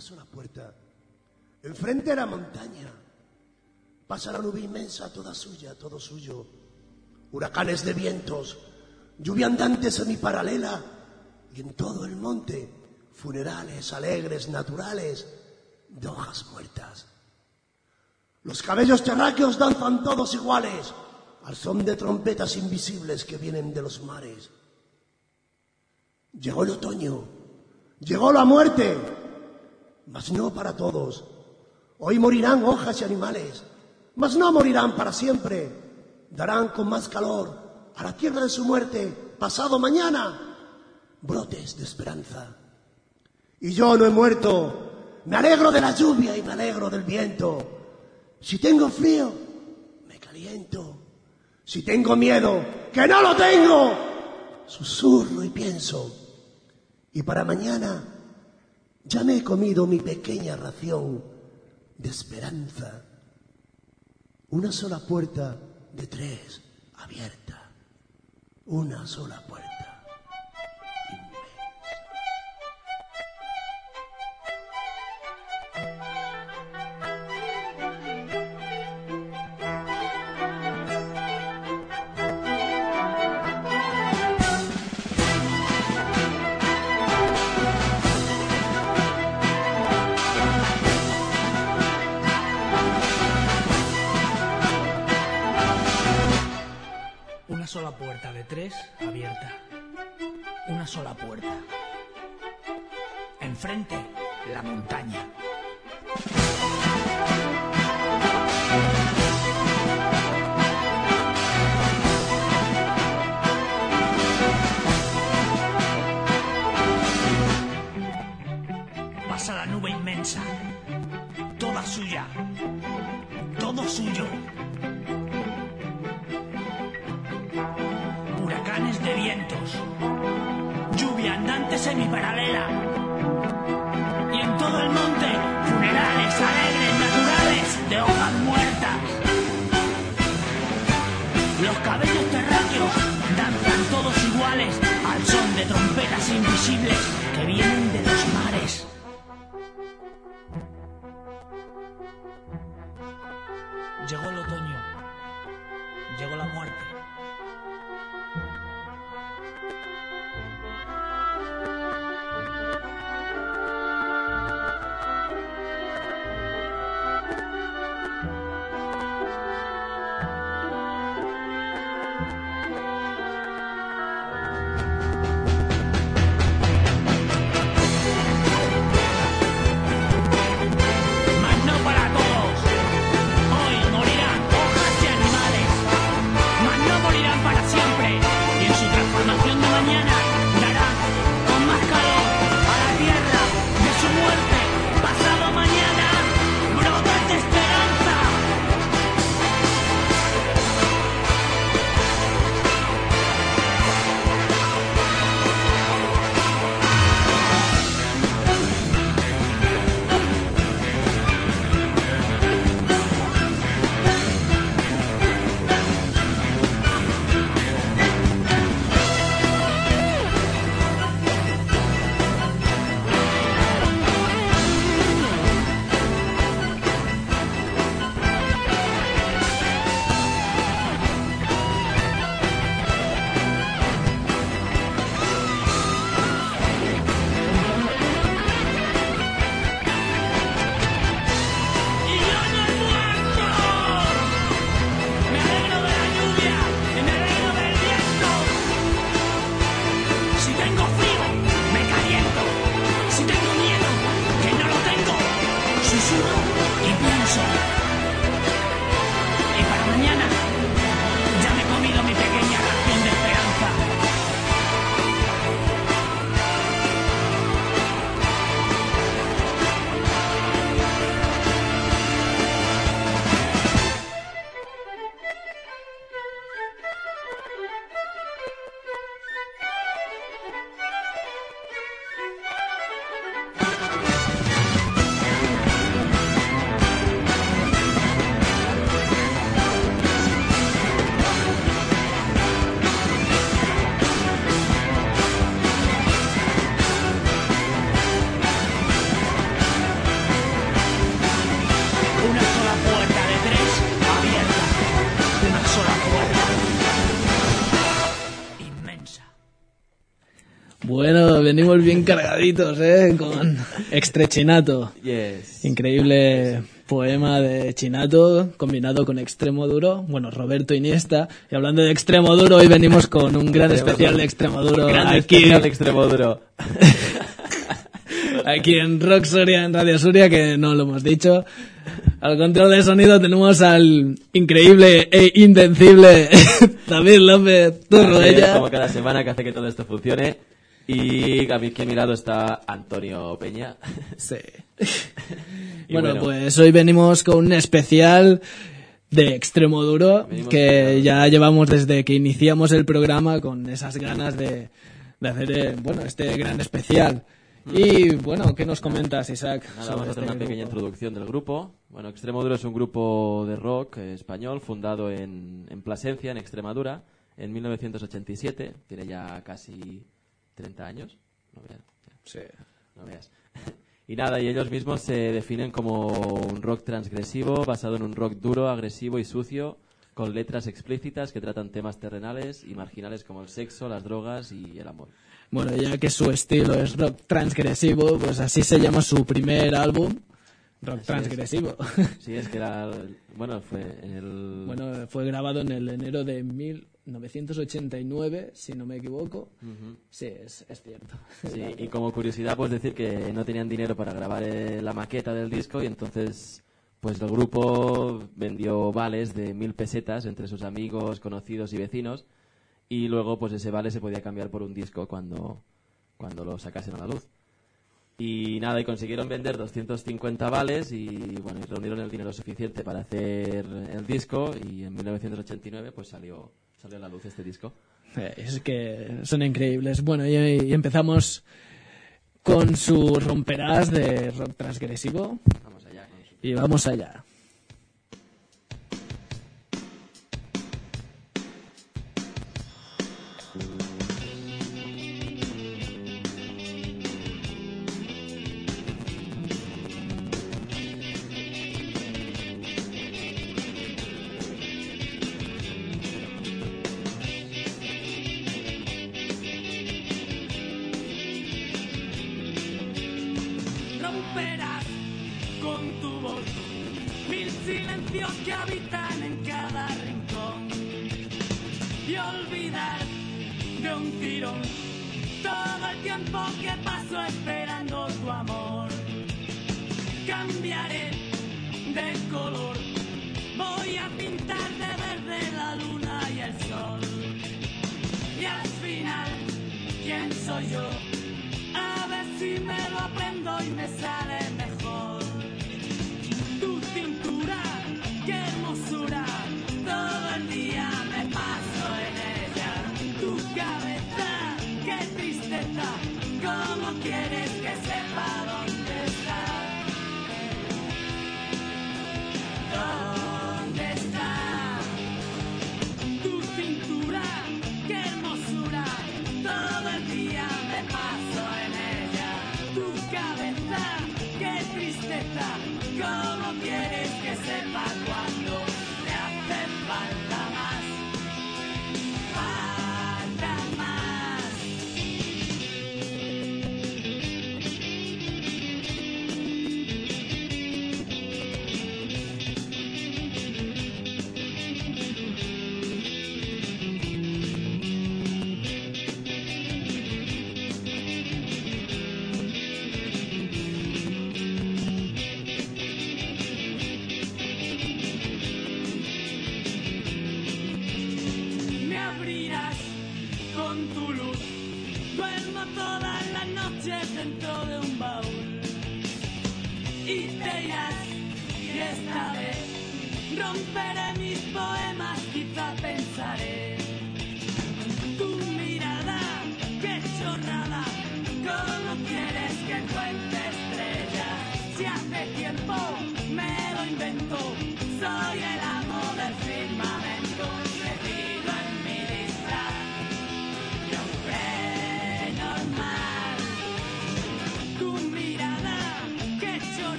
Una sola puerta. Enfrente de la montaña. Pasa la nube inmensa, toda suya, todo suyo. Huracanes de vientos, lluvia andante semiparalela. Y en todo el monte, funerales alegres, naturales, de hojas muertas. Los cabellos terráqueos danzan todos iguales, al son de trompetas invisibles que vienen de los mares. Llegó el otoño, llegó la muerte, mas no para todos. Hoy morirán hojas y animales, mas no morirán para siempre. Darán con más calor a la tierra de su muerte, pasado mañana, brotes de esperanza. Y yo no he muerto, me alegro de la lluvia y me alegro del viento. Si tengo frío, me caliento. Si tengo miedo, que no lo tengo, susurro y pienso. Y para mañana ya me he comido mi pequeña ración de esperanza. Una sola puerta de tres abierta. Una sola puerta. abierta. Una sola puerta. Enfrente, la montaña. Pasa la nube inmensa. Y en todo el monte, funerales alegres, naturales, de hojas muertas. Los cabellos terráqueos danzan todos iguales al son de trompetas invisibles que vienen susurro y pienso. Y para mañana. Venimos bien cargaditos, ¿eh? Con Extrechinato. Yes. Increíble poema de Chinato combinado con extremo duro. Bueno, Roberto Iniesta. Y hablando de extremo duro, hoy venimos con un gran especial de extremo duro Gran aquí, especial de extremo duro. aquí en Rock Soria, en Radio Soria, que no lo hemos dicho. Al control de sonido tenemos al increíble e invencible David López Torroella. como cada semana que hace que todo esto funcione. Y a mi, aquí a mi lado está Antonio Peña. Sí. Bueno, bueno. pues hoy venimos con un especial de extremo duro Venimos que ya llevamos desde que iniciamos el programa con esas ganas de, de hacer eh, bueno este gran especial. Y bueno, ¿qué nos comentas, Isaac? Nada, sobre vamos a hacer este una pequeña grupo? introducción del grupo. Bueno, Extremo Duro es un grupo de rock eh, español fundado en, en Plasencia, en Extremadura, en 1987. Tiene ya casi 30 años. No veas. No veas. Y nada, y ellos mismos se definen como un rock transgresivo, basado en un rock duro, agresivo y sucio, con letras explícitas que tratan temas terrenales y marginales como el sexo, las drogas y el amor. Bueno, ya que su estilo es rock transgresivo, pues así se llama su primer álbum, rock es. transgresivo. Sí, es que era, bueno, fue en el... Bueno, fue grabado en el enero de 1989, si no me equivoco. Sí, es, es cierto. Sí, y como curiosidad, pues decir que no tenían dinero para grabar eh, la maqueta del disco y entonces, pues el grupo vendió vales de mil pesetas entre sus amigos, conocidos y vecinos y luego, pues ese vale se podía cambiar por un disco cuando, cuando lo sacasen a la luz. Y nada, y consiguieron vender 250 vales y bueno, y reunieron el dinero suficiente para hacer el disco y en 1989 pues salió, salió a la luz este disco. Eh, Es que son increíbles. Bueno, y, y empezamos con su romperás de rock transgresivo Vamos allá y vamos allá.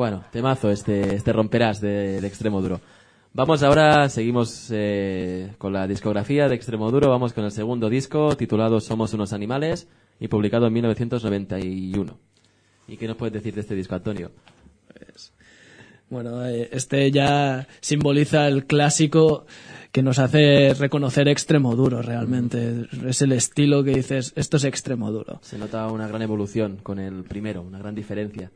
Bueno, temazo este, este romperás de, de Extremo Duro. Vamos ahora, seguimos eh, con la discografía de Extremo Duro, vamos con el segundo disco titulado Somos unos animales y publicado en 1991. ¿Y qué nos puedes decir de este disco, Antonio? Bueno, eh, este ya simboliza el clásico que nos hace reconocer extremo duro realmente. Es el estilo que dices, esto es extremo duro. Se nota una gran evolución con el primero, una gran diferencia.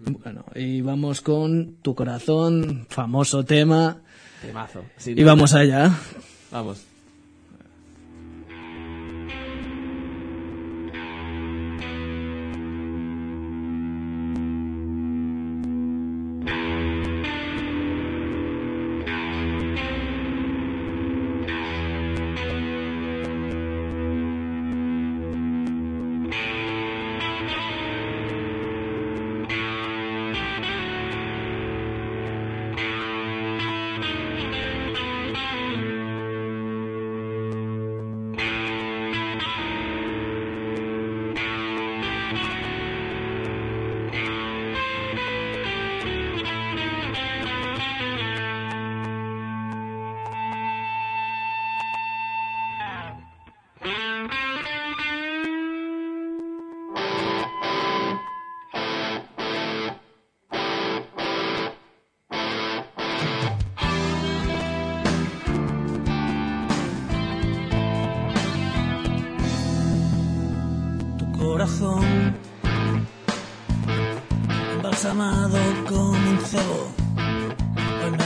Bueno, y vamos con Tu Corazón, famoso tema. Temazo. Sin Y duda. vamos allá. Vamos.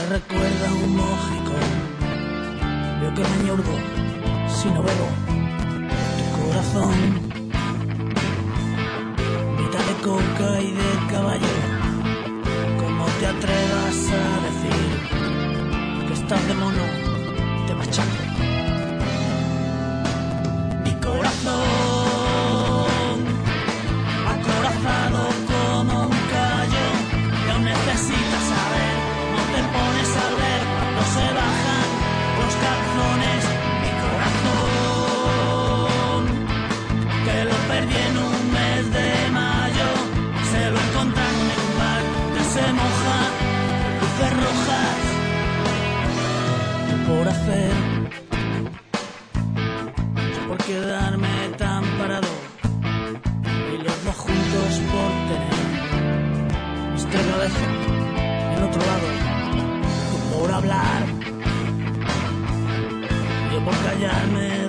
Recuerda un mójico yo que me ñurgo si no bebo tu corazón. Mitad de coca y de caballo como te atrevas a decir que estás de mono te machaco. Mi corazón yo por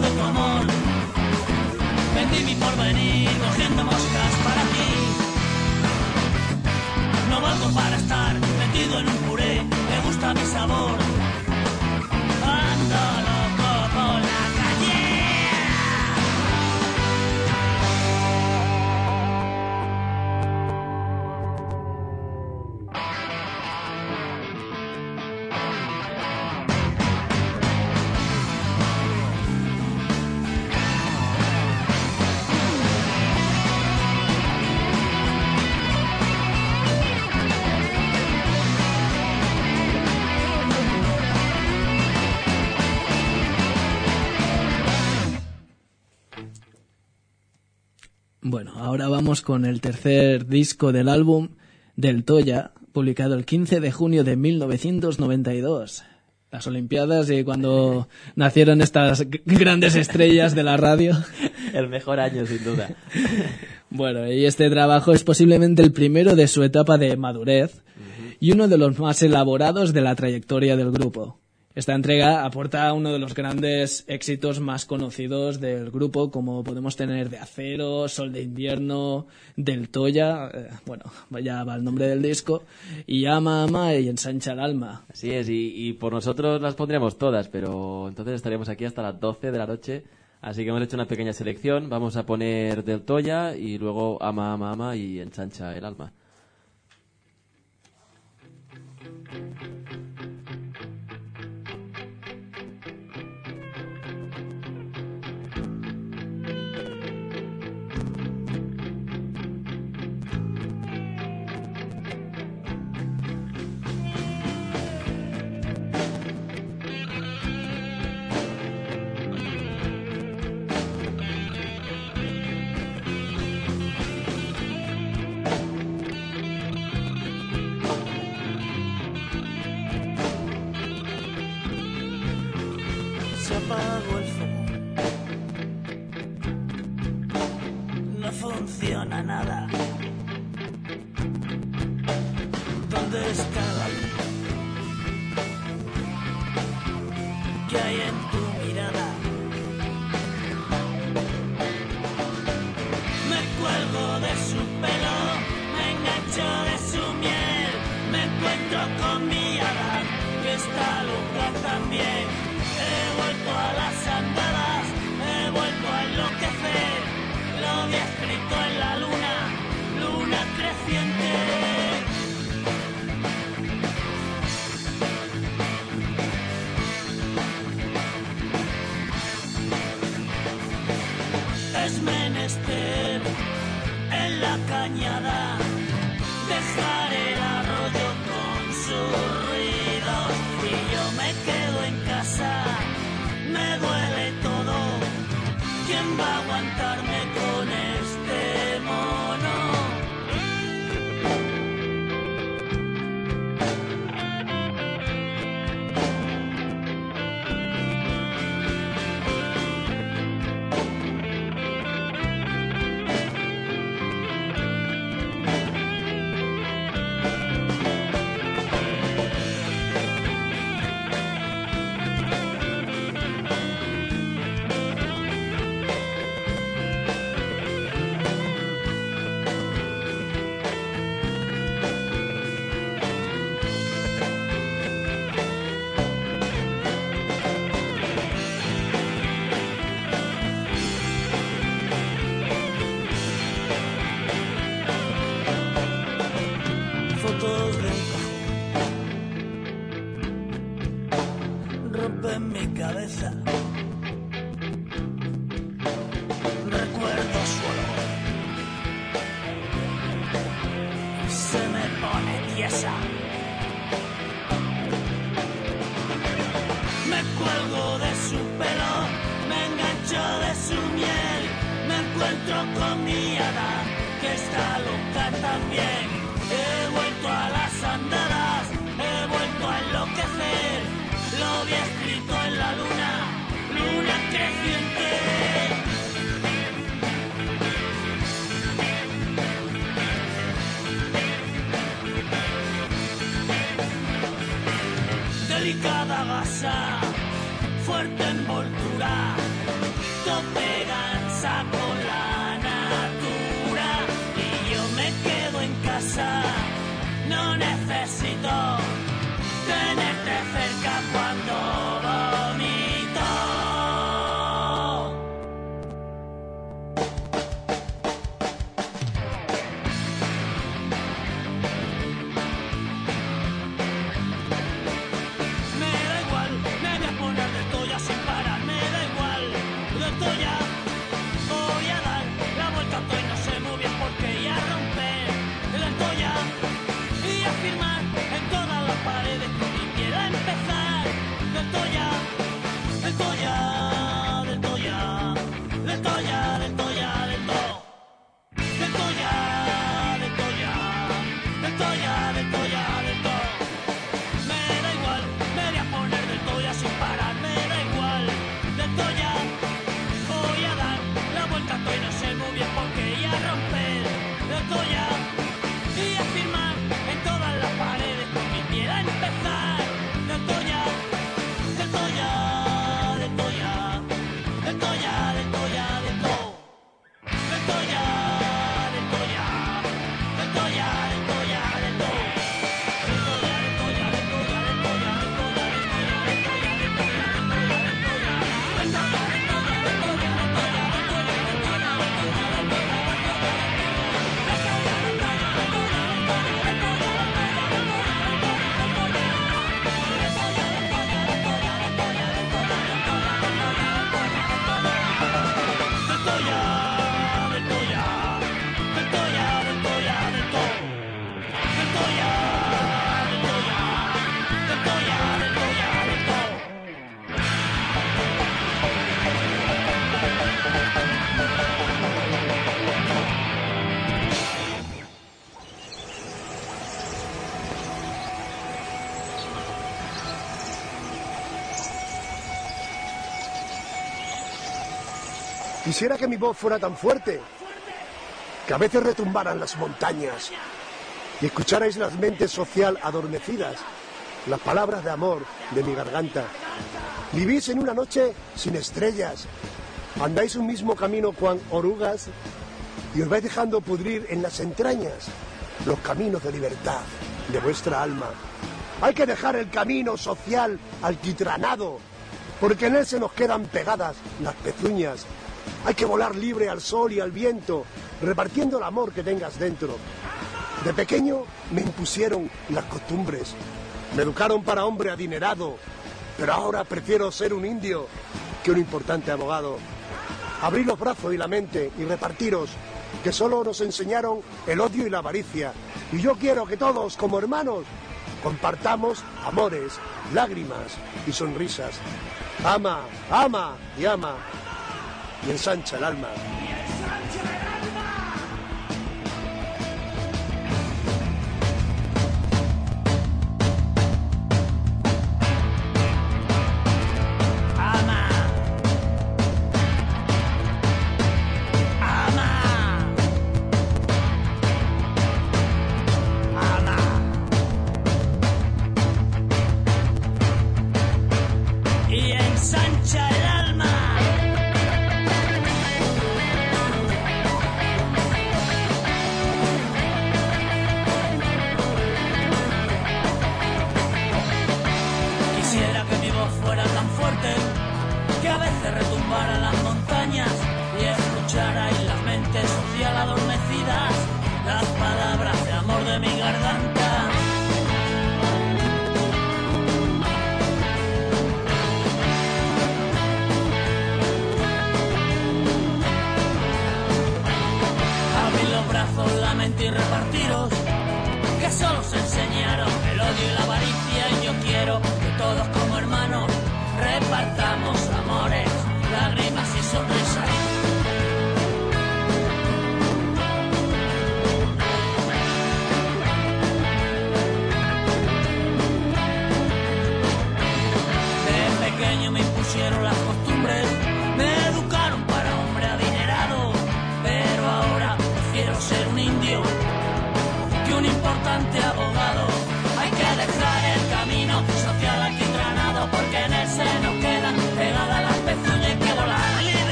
de tu amor. Vendí mi porvenir, cogiendo moscas para ti. No valgo para estar metido en un puré, me gusta mi sabor. Ando ahora vamos con el tercer disco del álbum del Toya, publicado el 15 de junio de 1992. Las Olimpiadas y cuando nacieron estas grandes estrellas de la radio. El mejor año, sin duda. Bueno, y este trabajo es posiblemente el primero de su etapa de madurez y uno de los más elaborados de la trayectoria del grupo. Esta entrega aporta uno de los grandes éxitos más conocidos del grupo, como podemos tener de Acero, Sol de Invierno, del Toya, eh, bueno, ya va el nombre del disco, y Ama Ama y Ensancha el Alma. Así es, y, por nosotros las pondríamos todas, pero entonces estaríamos aquí hasta las 12 de la noche. Así que hemos hecho una pequeña selección. Vamos a poner Del Toya y luego Ama, Ama, Ama y Enchancha el Alma. Quisiera que mi voz fuera tan fuerte, que a veces retumbaran las montañas y escucharais las mentes social adormecidas, las palabras de amor de mi garganta. Vivís en una noche sin estrellas, andáis un mismo camino cuan orugas y os vais dejando pudrir en las entrañas los caminos de libertad de vuestra alma. Hay que dejar el camino social alquitranado, porque en él se nos quedan pegadas las pezuñas. Hay que volar libre al sol y al viento, repartiendo el amor que tengas dentro. De pequeño me impusieron las costumbres, me educaron para hombre adinerado, pero ahora prefiero ser un indio que un importante abogado. Abrir los brazos y la mente y repartiros, que solo nos enseñaron el odio y la avaricia. Y yo quiero que todos, como hermanos, compartamos amores, lágrimas y sonrisas. Ama, ama y ama y ensancha el alma.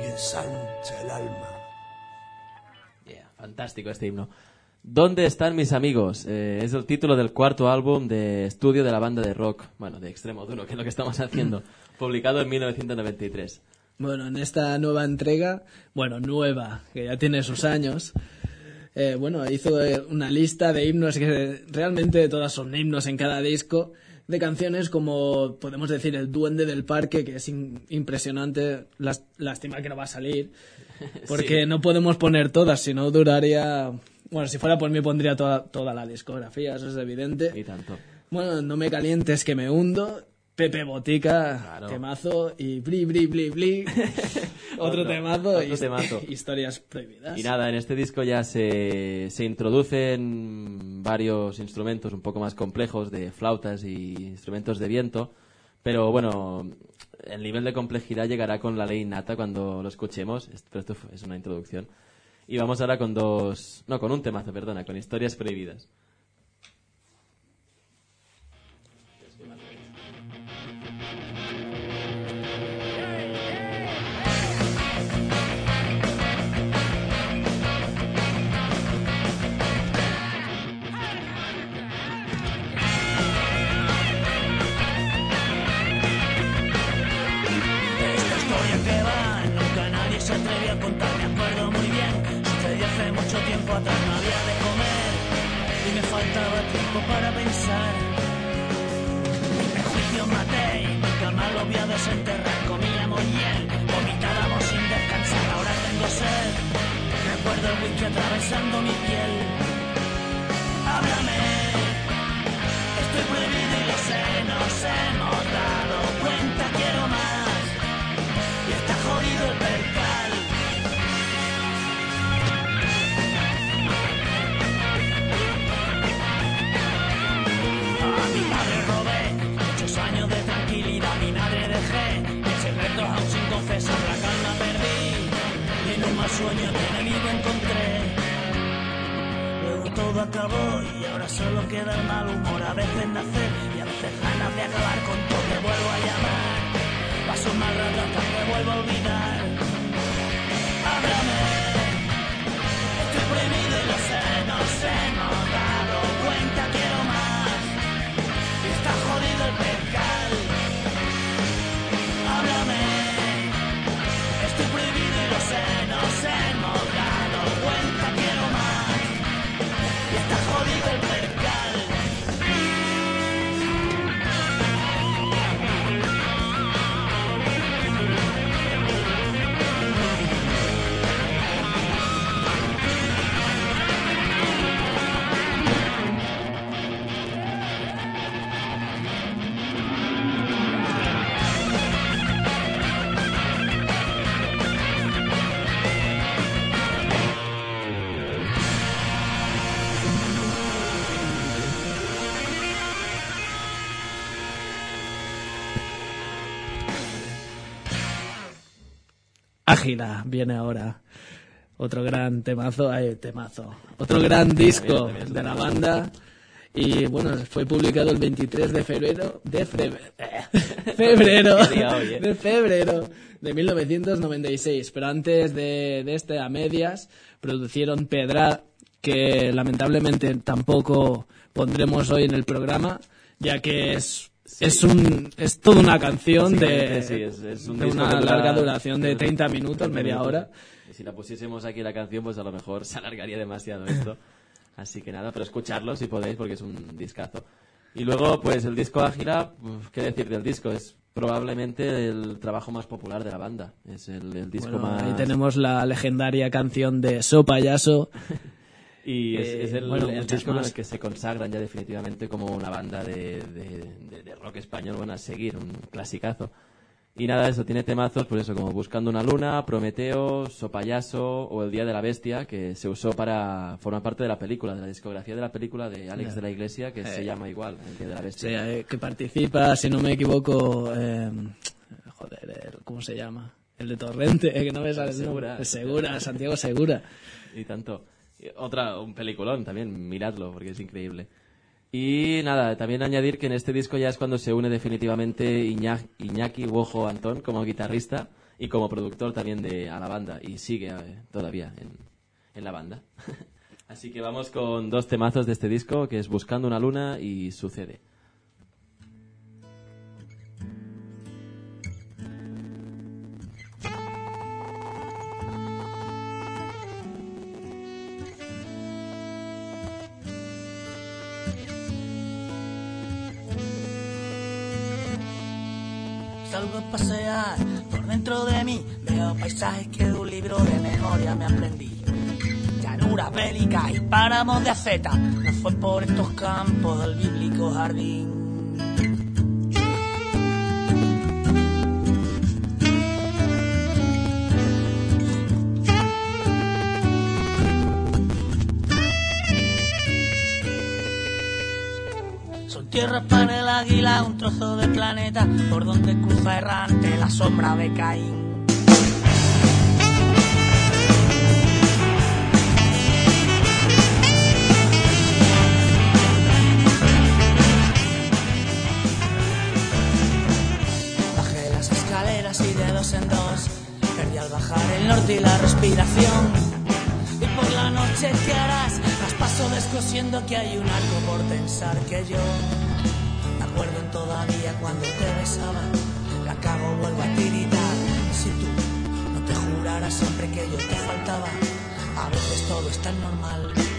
Y ensancha el alma. Yeah, fantástico este himno. ¿Dónde están mis amigos? Eh, es el título del cuarto álbum de estudio de la banda de rock, bueno, de extremo duro, que es lo que estamos haciendo, publicado en 1993. Bueno, en esta nueva entrega, bueno, nueva, que ya tiene sus años, eh, bueno, hizo eh, una lista de himnos que realmente todas son himnos en cada disco, de canciones como, podemos decir, El Duende del Parque, que es impresionante, Las- lástima que no va a salir, porque no podemos poner todas, si no duraría... Bueno, si fuera por mí pondría toda, toda la discografía, eso es evidente. Y tanto. Bueno, no me calientes que me hundo. Pepe Botica, Claro. temazo. Y bli, bli, bli, bli. otro, Otro- temazo. otro his- temazo. Historias prohibidas. Y nada, en este disco ya se, se introducen varios instrumentos un poco más complejos de flautas y instrumentos de viento, pero bueno, el nivel de complejidad llegará con la ley nata cuando lo escuchemos, es- pero esto es una introducción. Y vamos ahora con dos, no, con un temazo, perdona, con historias prohibidas. A desenterrar. Comíamos hiel, vomitábamos sin descansar, ahora tengo sed. Recuerdo el whisky atravesando mi piel. Háblame, estoy prohibido y lo sé, nos hemos sueño de enemigo encontré. Luego todo acabó y ahora solo queda el mal humor, a veces nacer y a veces ganas de acabar con todo, te vuelvo a llamar, paso mal rato hasta que vuelvo a olvidar. Háblame, estoy prohibido y lo sé, nos hemos dado Ágila viene ahora. Otro gran temazo, ay, temazo. Otro gran disco de la banda. Y bueno, fue publicado el 23 de febrero, de febrero, eh. de febrero de 1996. Pero antes de, de este, a medias, producieron Pedra, que lamentablemente tampoco pondremos hoy en el programa, ya que es, es un, es toda una canción de, Sí, es- es un de una larga duración de 30 minutos, media hora. Y si la pusiésemos aquí la canción, pues a lo mejor se alargaría demasiado esto. Así que nada, pero escucharlo si podéis, porque es un discazo. Y luego, pues el disco Ágila, ¿qué decir del disco? Es probablemente el trabajo más popular de la banda. Es el, el disco Bueno, más... ahí tenemos la legendaria canción de So Payaso. Y es, Eh, es el, bueno, el disco más. el que se consagran ya definitivamente como una banda de, de- de- rock español, bueno, a seguir, un clasicazo. Y nada, eso tiene temazos, pues eso, como Buscando una luna, Prometeo, Sopayaso o El Día de la Bestia, que se usó para formar parte de la película, de la discografía de la película de Alex de la Iglesia, que se llama igual, El Día de la Sí, Bestia. eh, que participa, si no me equivoco, eh, joder, ¿cómo se llama? El de Torrente, que no me sale Segura. Segura, Santiago Segura. Y tanto. Otra, un peliculón también, miradlo, porque es increíble. Y nada, también añadir que en este disco ya es cuando se une definitivamente Iña- Iñaki Wojo Antón como guitarrista y como productor también de a la banda. Y sigue eh, todavía en, en la banda. Así que vamos con dos temazos de este disco, que es Buscando una luna y Sucede. Salgo a pasear por dentro de mí, veo paisajes que de un libro de memoria me aprendí. Llanura bélica y páramos de aceta, no fue por estos campos del bíblico jardín. Son tierras para el águila, un trozo de planeta por donde cruza errante la sombra de Caín. Bajé las escaleras y de dos en dos perdí al bajar el norte y la respiración. Y por la noche te harás, descosiendo que hay un algo por pensar que yo. Me acuerdo todavía cuando te besaba la cago vuelvo a tiritar. Si tú no te juraras siempre que yo te faltaba a veces todo es tan normal.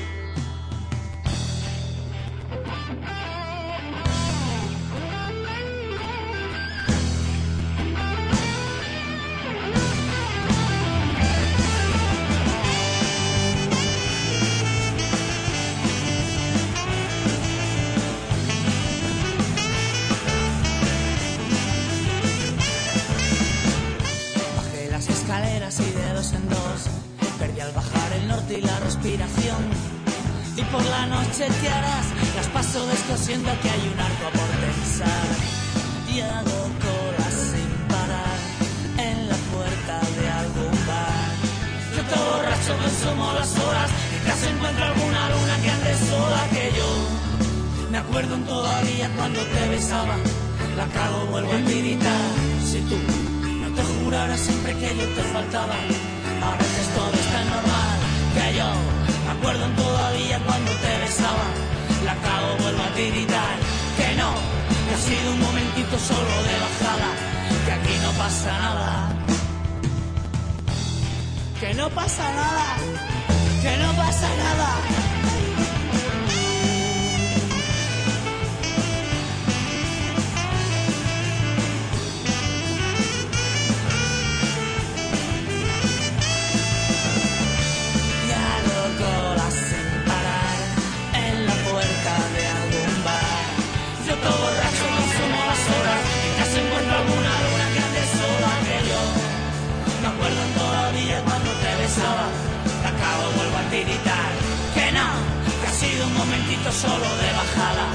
Solo de bajada,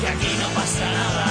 que aquí no pasa nada.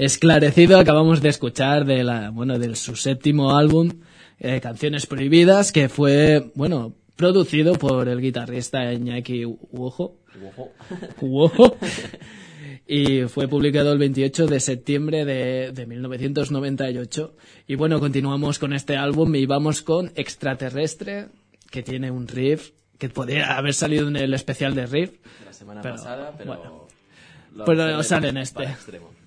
esclarecido acabamos de escuchar de la, bueno, de su séptimo álbum, eh, Canciones Prohibidas, que fue, bueno, producido por el guitarrista Iñaki Uojo. Uojo. y fue publicado el 28 de septiembre de, de, 1998. Y bueno, continuamos con este álbum y vamos con Extraterrestre, que tiene un riff que podría haber salido en el especial de riff. La semana pero, pasada, pero... Bueno, pero no sale en este. Extremo.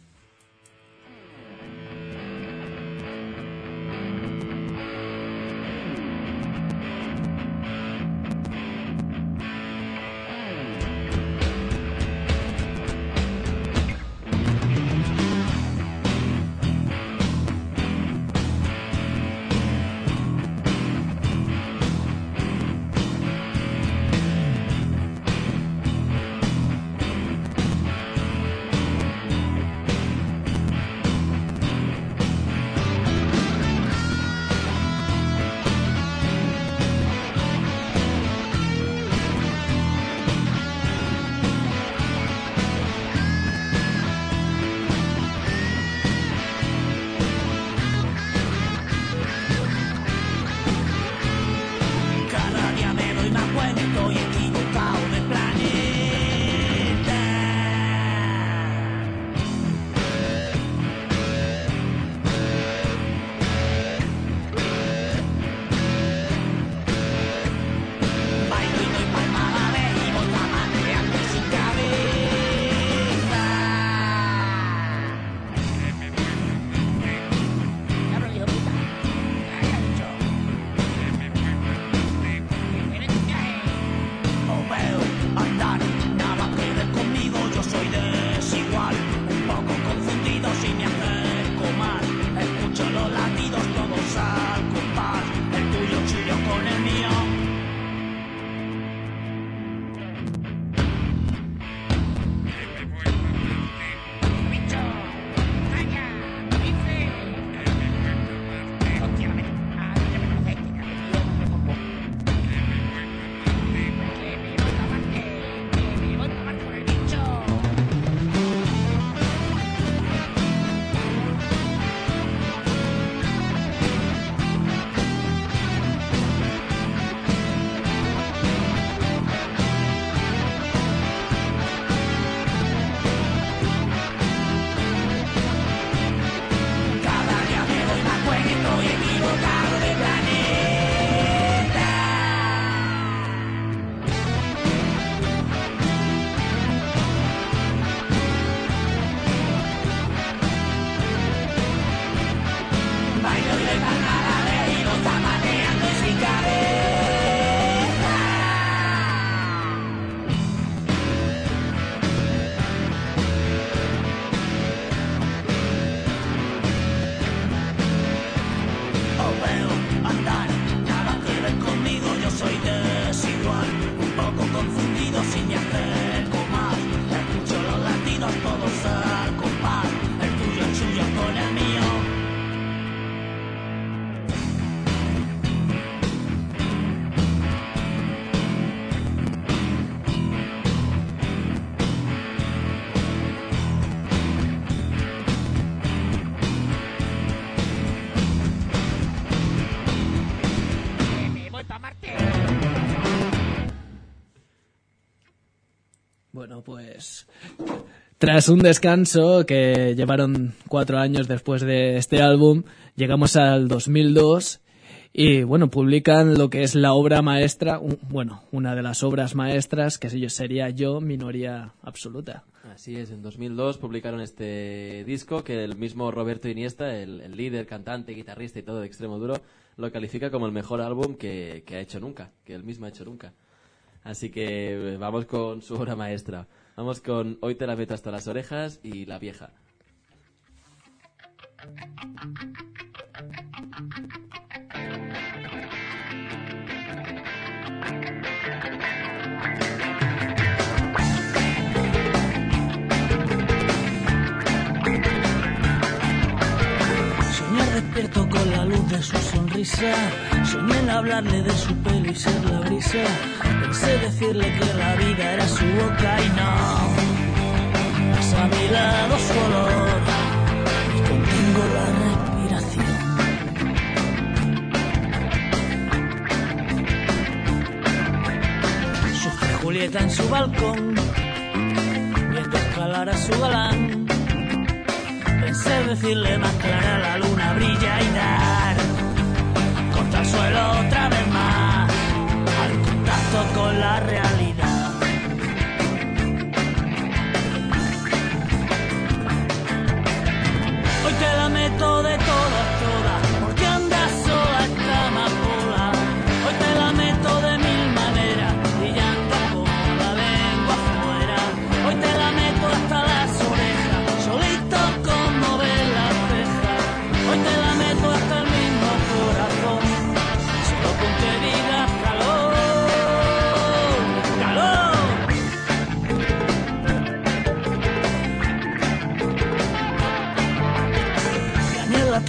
Tras un descanso que llevaron cuatro años después de este álbum, llegamos al 2002 y bueno, publican lo que es la obra maestra, bueno, una de las obras maestras que sería yo, minoría absoluta. Así es, en 2002 publicaron este disco que el mismo Roberto Iniesta, el, el líder, cantante, guitarrista y todo de Extremo Duro, lo califica como el mejor álbum que, que ha hecho nunca, que él mismo ha hecho nunca. Así que eh, vamos con su obra maestra. Vamos con Hoy te la meto hasta las orejas y La vieja. Despierto con la luz de su sonrisa. Soñé en hablarle de su pelo y ser la brisa. Pensé decirle que la vida era su boca y no. Es a mi lado su olor y contengo la respiración. Sufre Julieta en su balcón, viendo escalar a su galán. Pensé decirle más clara la luna brilla y dar contra el suelo otra vez más contacto con la realidad. Hoy te la meto de todas, todas,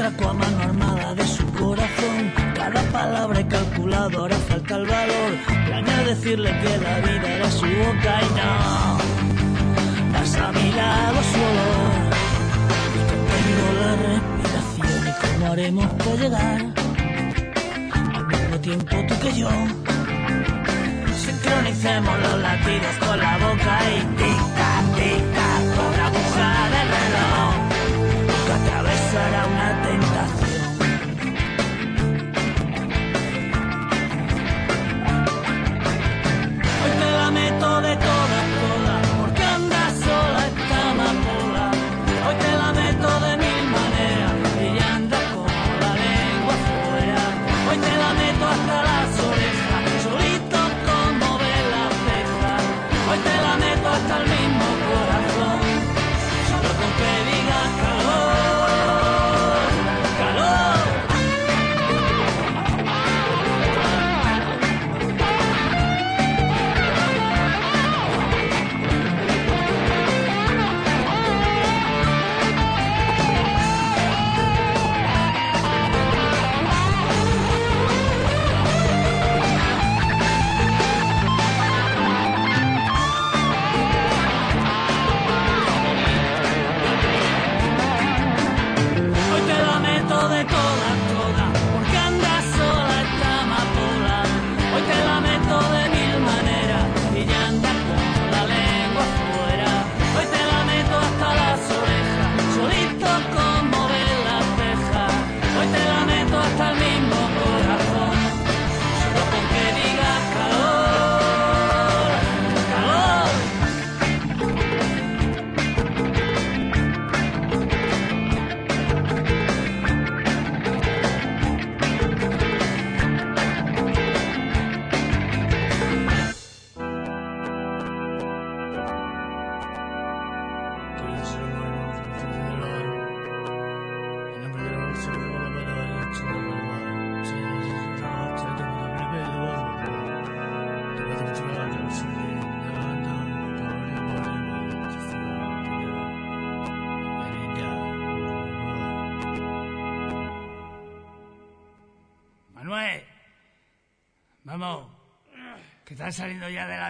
A mano armada de su corazón. Cada palabra he calculado, ahora falta el valor. Planeé decirle que la vida era su boca y no. Vas a mi lado. Y contengo la respiración. ¿Y cómo haremos para llegar? Al mismo tiempo tú que yo. Sincronicemos los latidos con la boca y tica, tica,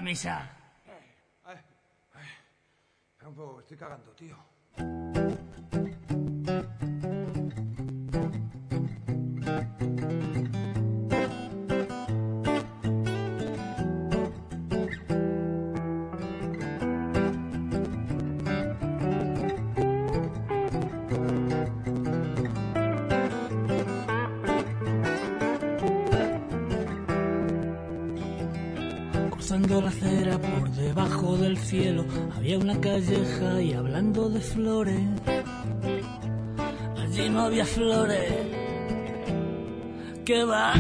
camisa. Había una calleja y hablando de flores, allí no había flores. ¿Qué va?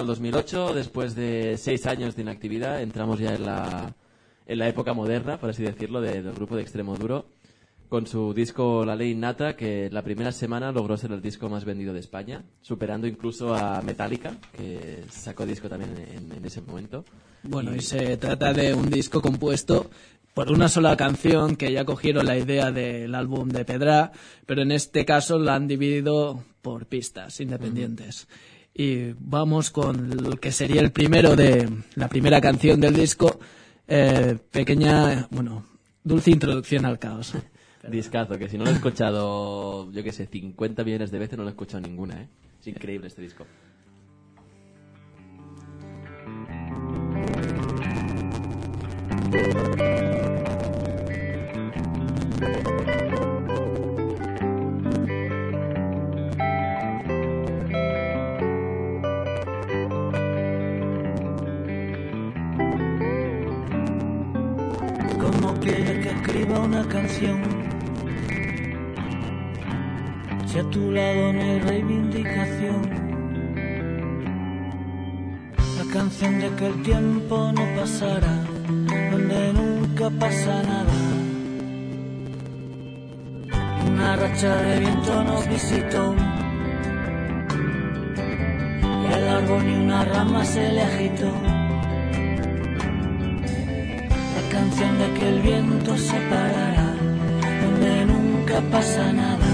Al 2008, después de seis años de inactividad, entramos ya en la, en la época moderna, por así decirlo, de- del grupo de Extremo Duro, con su disco La Ley Innata, que la primera semana logró ser el disco más vendido de España, superando incluso a Metallica, que sacó disco también en, en ese momento. Bueno, y se trata de un disco compuesto por una sola canción que ya cogieron la idea del álbum de Pedra, pero en este caso la han dividido por pistas independientes. Y vamos con lo que sería el primero de la primera canción del disco, eh, pequeña, bueno, dulce introducción al caos. Discazo, que si no lo he escuchado, yo qué sé, 50 millones de veces, no lo he escuchado ninguna, ¿eh? Es increíble este disco. Una canción. Si a tu lado no hay reivindicación. La canción de que el tiempo no pasará, donde nunca pasa nada. Una racha de viento nos visitó. Y al árbol ni una rama se le agitó. de que el viento se parará, donde nunca pasa nada.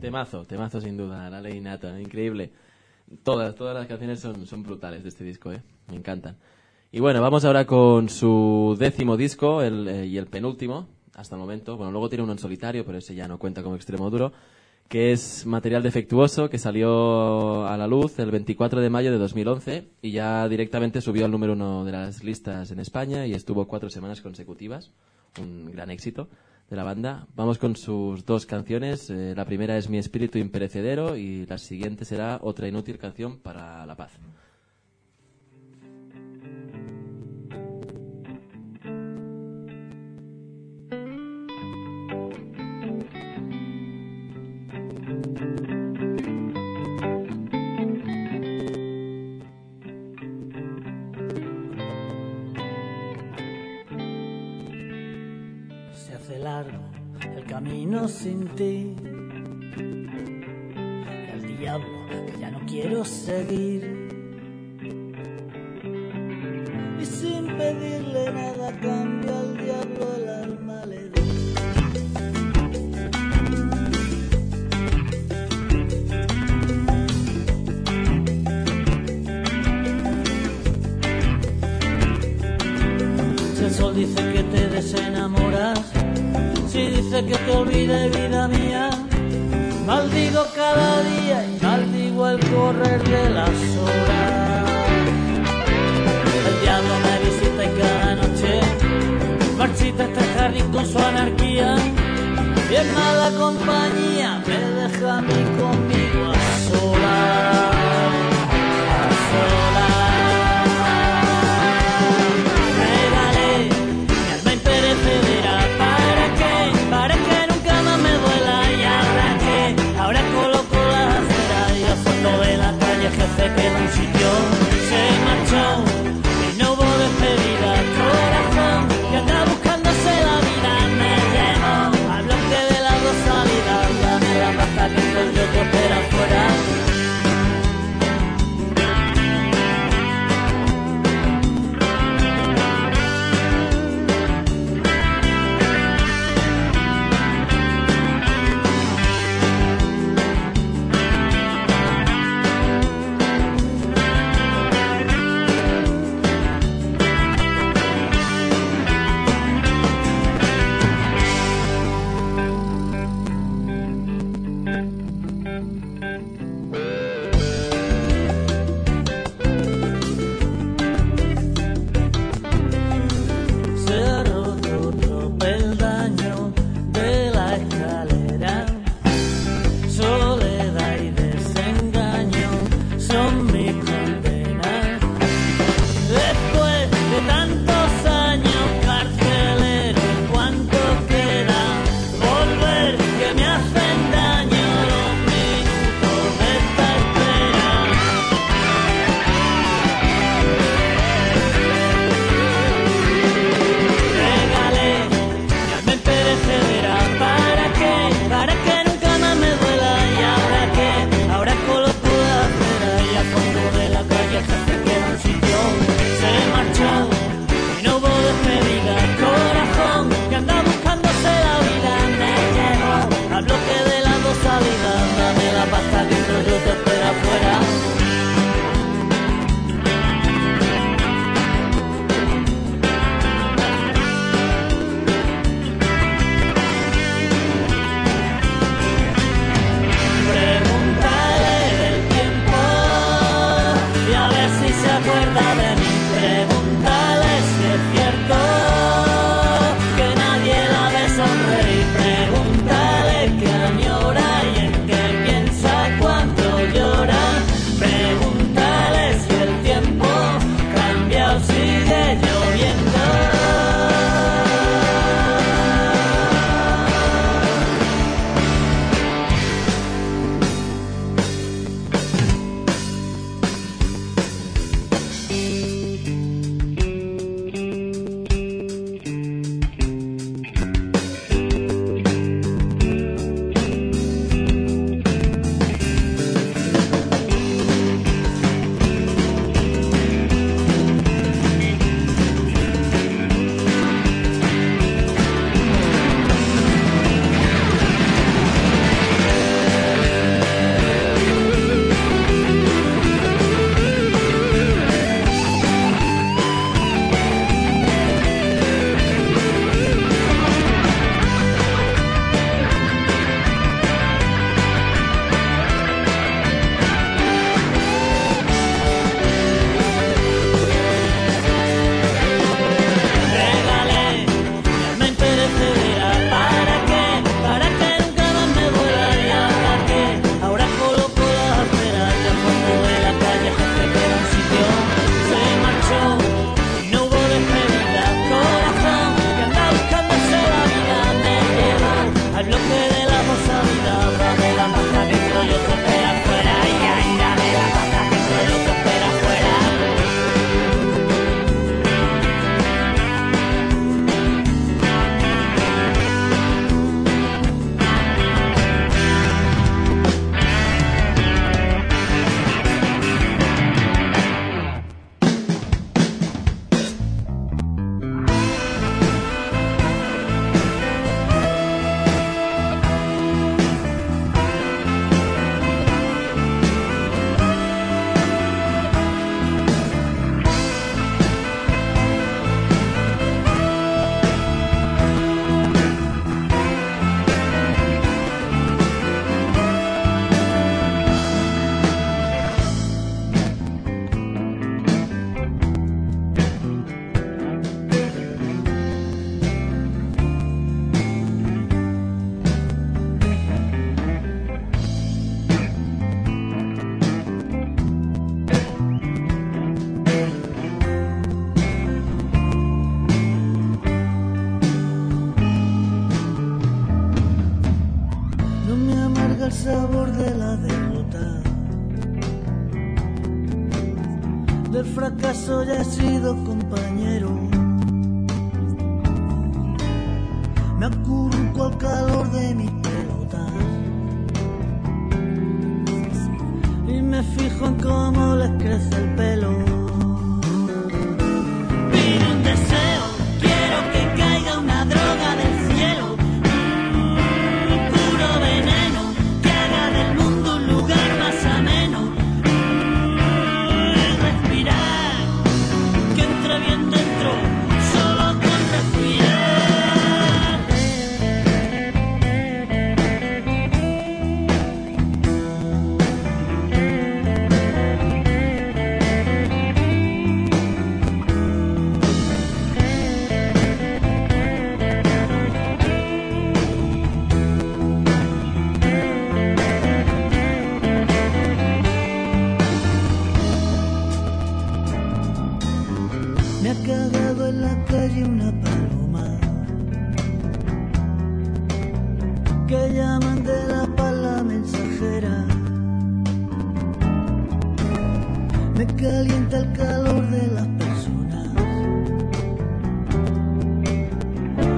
Temazo, temazo sin duda, la ley nata, increíble. Todas, todas las canciones son, son brutales de este disco, ¿eh? me encantan. Y bueno, vamos ahora con su décimo disco el, eh, y el penúltimo, hasta el momento. Bueno, luego tiene uno en solitario, pero ese ya no cuenta como extremo duro, que es Material Defectuoso, que salió a la luz el 24 de mayo de 2011 y ya directamente subió al número uno de las listas en España y estuvo cuatro semanas consecutivas. Un gran éxito de la banda. Vamos con sus dos canciones. Eh, la primera es Mi espíritu imperecedero y la siguiente será Otra inútil canción para la paz. Música me calienta el calor de las personas.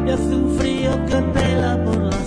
Y hace un frío que pela por las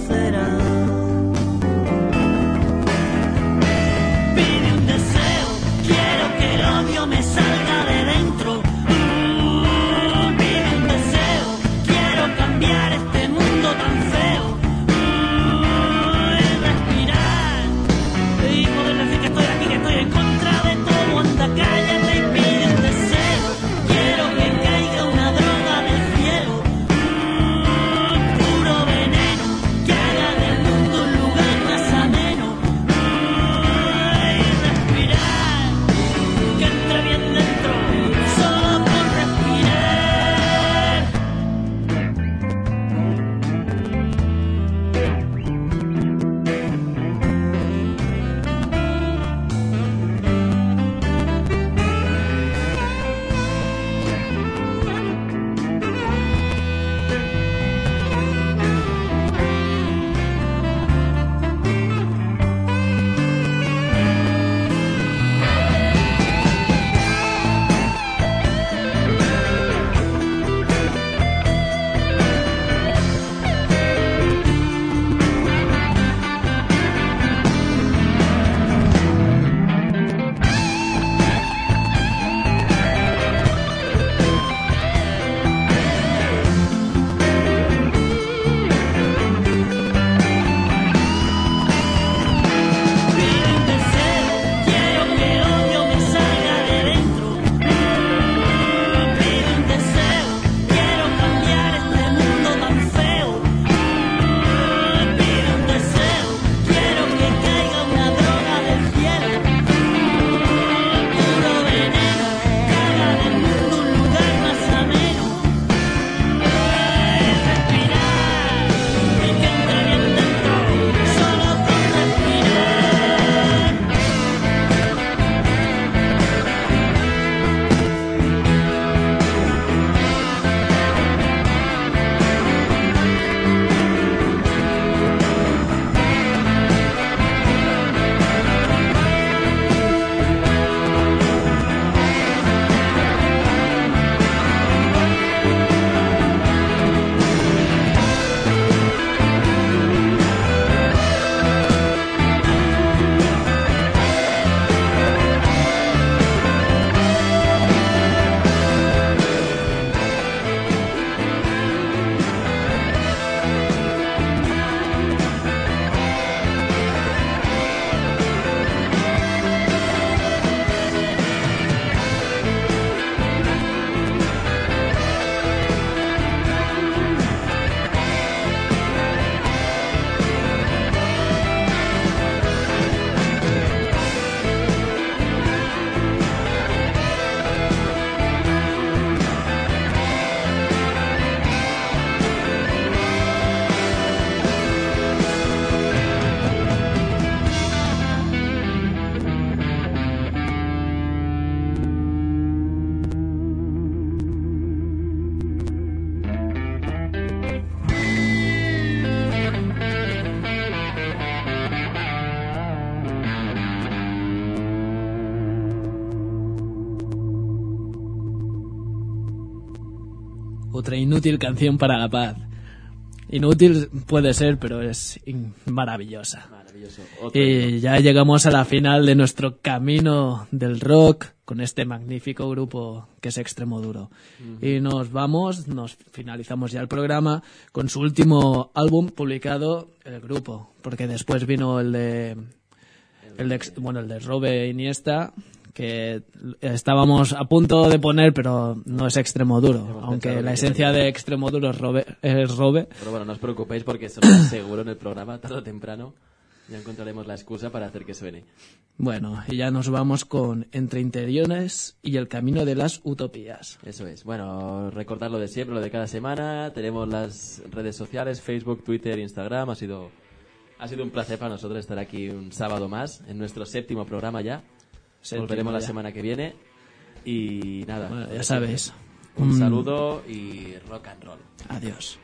inútil canción para la paz. Inútil puede ser, pero es maravillosa. Y ya llegamos a la final de nuestro camino del rock con este magnífico grupo que es Extremo Duro. Y nos vamos, nos finalizamos ya el programa con su último álbum publicado el grupo, porque después vino el de el de, bueno, el de Robe Iniesta que estábamos a punto de poner, pero no es extremo duro, aunque la esencia de extremo duro es Robe, es Robe. Pero bueno, no os preocupéis porque eso seguro en el programa, tarde o temprano. Ya encontraremos la excusa para hacer que suene. Bueno, y ya nos vamos con Entre Interiores y el Camino de las Utopías. Eso es. Bueno, recordar lo de siempre, lo de cada semana. Tenemos las redes sociales, Facebook, Twitter, Instagram. Ha sido, ha sido un placer para nosotros estar aquí un sábado más, en nuestro séptimo programa ya. Volveremos la ya. semana que viene. Y nada. Bueno, ya siempre. Un Mm. saludo y rock and roll. Adiós.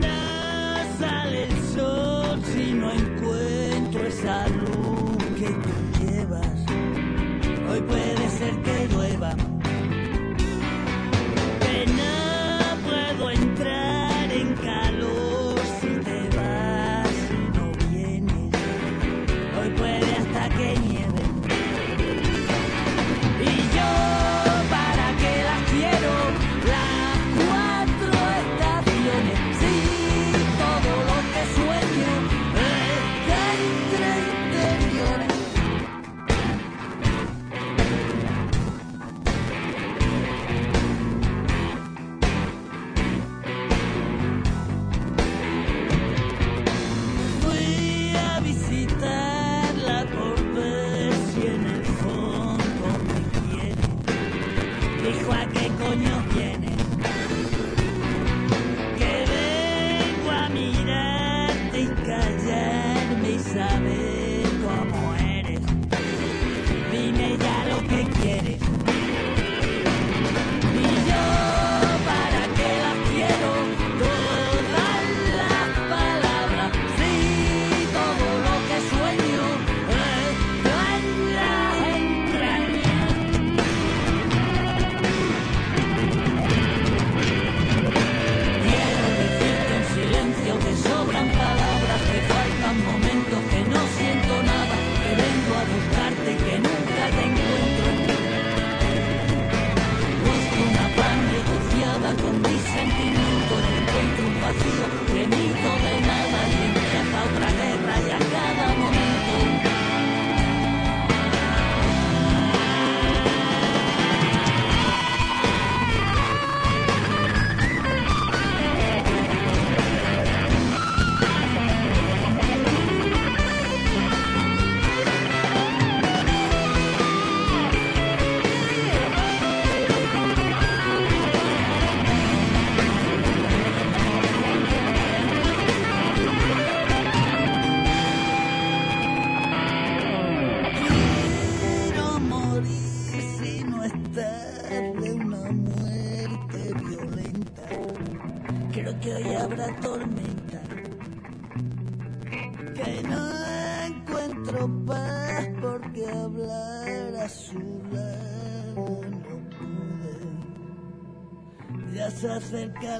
No sale el sol si no encuentro esa luz que tú llevas. Hoy puede ser que llueva.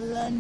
Alan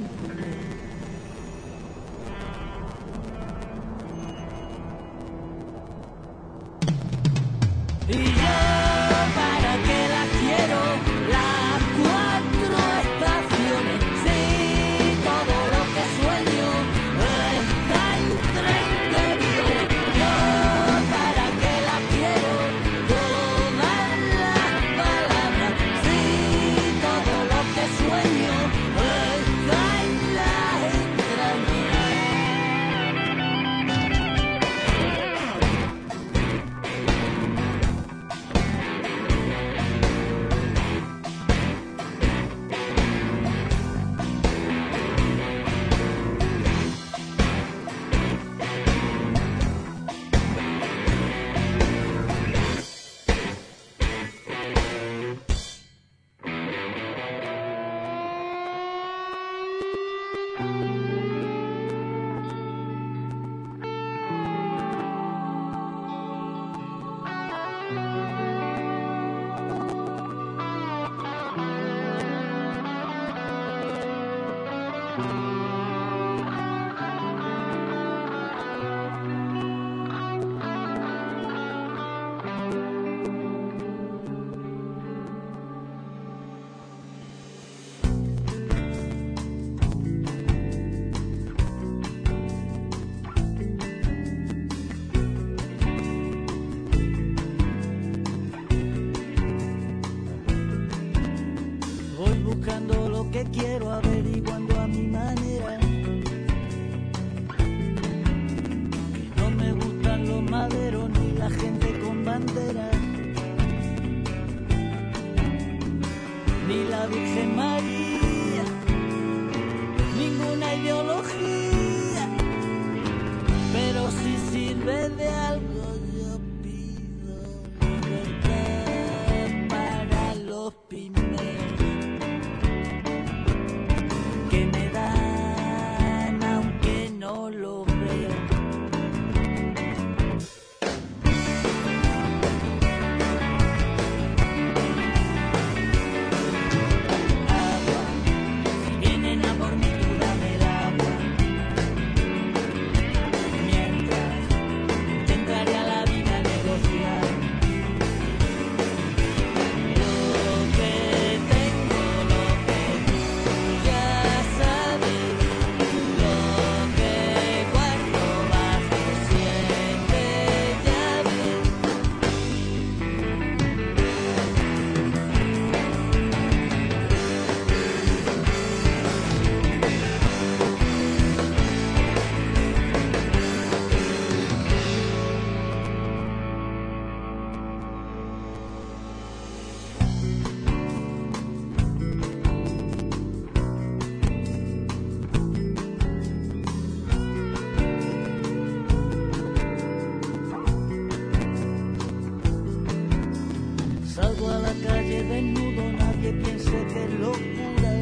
toda la calle desnudo, nadie piense que es locura.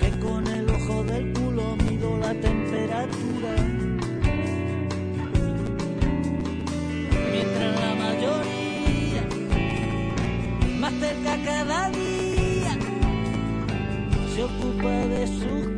Que con el ojo del culo mido la temperatura. Mientras la mayoría, más cerca cada día, se ocupa de sus